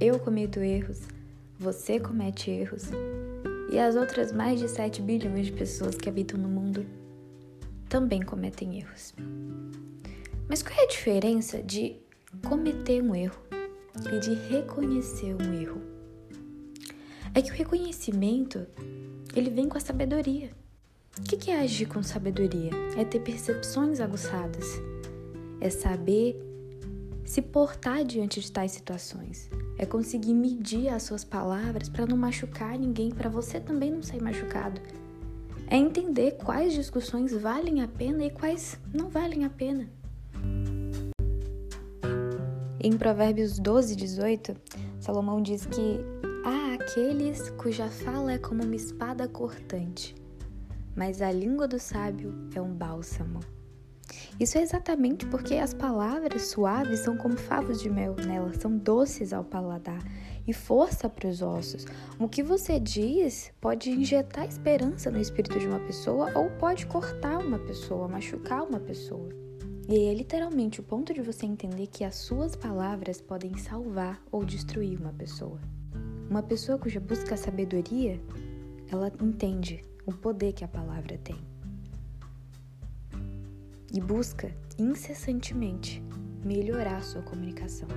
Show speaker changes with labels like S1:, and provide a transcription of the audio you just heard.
S1: eu cometo erros, você comete erros e as outras mais de 7 bilhões de pessoas que habitam no mundo também cometem erros. Mas qual é a diferença de cometer um erro e de reconhecer um erro? É que o reconhecimento ele vem com a sabedoria. O que é agir com sabedoria? É ter percepções aguçadas, é saber se portar diante de tais situações, é conseguir medir as suas palavras para não machucar ninguém, para você também não sair machucado. É entender quais discussões valem a pena e quais não valem a pena. Em Provérbios 12, 18, Salomão diz que há aqueles cuja fala é como uma espada cortante, mas a língua do sábio é um bálsamo. Isso é exatamente porque as palavras suaves são como favos de mel, né? elas são doces ao paladar e força para os ossos. O que você diz pode injetar esperança no espírito de uma pessoa ou pode cortar uma pessoa, machucar uma pessoa. E é literalmente o ponto de você entender que as suas palavras podem salvar ou destruir uma pessoa. Uma pessoa cuja busca a sabedoria, ela entende o poder que a palavra tem. E busca incessantemente melhorar sua comunicação.